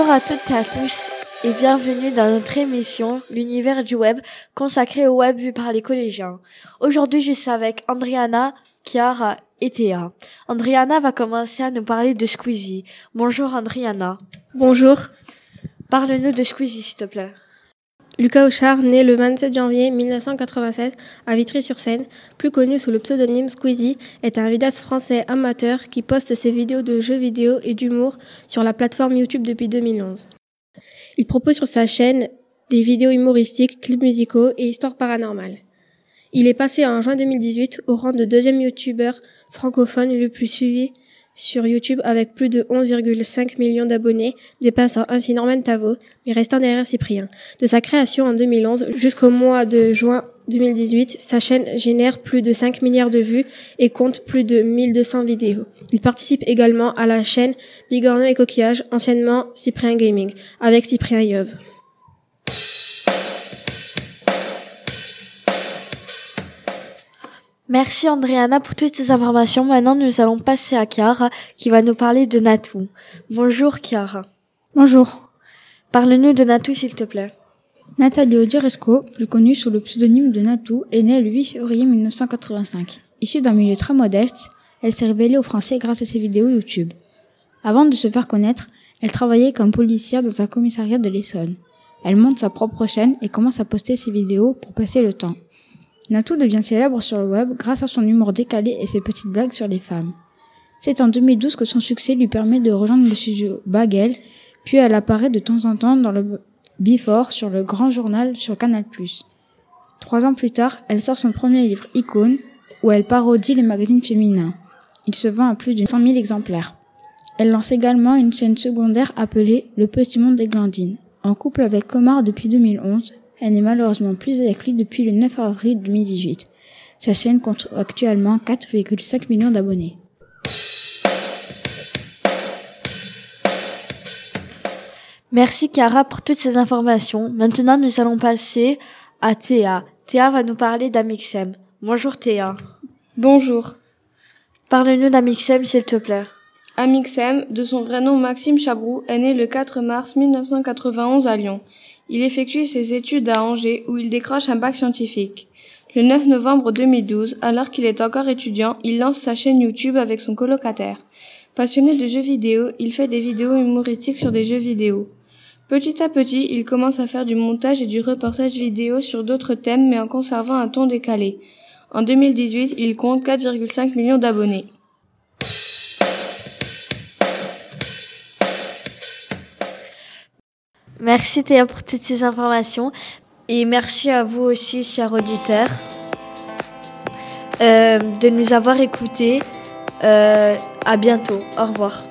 Bonjour à toutes et à tous et bienvenue dans notre émission L'univers du web consacrée au web vu par les collégiens. Aujourd'hui, je suis avec Andriana, Chiara et Théa. Andriana va commencer à nous parler de Squeezie. Bonjour Andriana. Bonjour. Parle-nous de Squeezie s'il te plaît. Lucas Auchard, né le 27 janvier 1987 à Vitry-sur-Seine, plus connu sous le pseudonyme Squeezie, est un vidéaste français amateur qui poste ses vidéos de jeux vidéo et d'humour sur la plateforme YouTube depuis 2011. Il propose sur sa chaîne des vidéos humoristiques, clips musicaux et histoires paranormales. Il est passé en juin 2018 au rang de deuxième youtubeur francophone le plus suivi sur YouTube avec plus de 11,5 millions d'abonnés, dépassant ainsi Norman Tavo, mais restant derrière Cyprien. De sa création en 2011 jusqu'au mois de juin 2018, sa chaîne génère plus de 5 milliards de vues et compte plus de 1200 vidéos. Il participe également à la chaîne Bigorneau et Coquillage, anciennement Cyprien Gaming, avec Cyprien Yov. Merci Andriana pour toutes ces informations. Maintenant, nous allons passer à Chiara qui va nous parler de Natou. Bonjour Chiara. Bonjour. Parle-nous de Natou s'il te plaît. Nathalie Odieresco, plus connue sous le pseudonyme de Natou, est née le 8 février 1985. Issue d'un milieu très modeste, elle s'est révélée aux Français grâce à ses vidéos YouTube. Avant de se faire connaître, elle travaillait comme policière dans un commissariat de l'Essonne. Elle monte sa propre chaîne et commence à poster ses vidéos pour passer le temps. Natou devient célèbre sur le web grâce à son humour décalé et ses petites blagues sur les femmes. C'est en 2012 que son succès lui permet de rejoindre le studio Bagel, puis elle apparaît de temps en temps dans le Before sur le grand journal sur Canal+. Trois ans plus tard, elle sort son premier livre Icône, où elle parodie les magazines féminins. Il se vend à plus de 100 000 exemplaires. Elle lance également une chaîne secondaire appelée Le Petit Monde des Glandines. En couple avec Comar depuis 2011, elle n'est malheureusement plus avec lui depuis le 9 avril 2018. Sa chaîne compte actuellement 4,5 millions d'abonnés. Merci Chiara pour toutes ces informations. Maintenant, nous allons passer à Théa. Théa va nous parler d'Amixem. Bonjour Théa. Bonjour. Parle-nous d'Amixem s'il te plaît. Amixem, de son vrai nom Maxime Chabrou, est né le 4 mars 1991 à Lyon. Il effectue ses études à Angers où il décroche un bac scientifique. Le 9 novembre 2012, alors qu'il est encore étudiant, il lance sa chaîne YouTube avec son colocataire. Passionné de jeux vidéo, il fait des vidéos humoristiques sur des jeux vidéo. Petit à petit, il commence à faire du montage et du reportage vidéo sur d'autres thèmes mais en conservant un ton décalé. En 2018, il compte 4,5 millions d'abonnés. Merci Théa pour toutes ces informations et merci à vous aussi, chers auditeurs, euh, de nous avoir écoutés. Euh, à bientôt. Au revoir.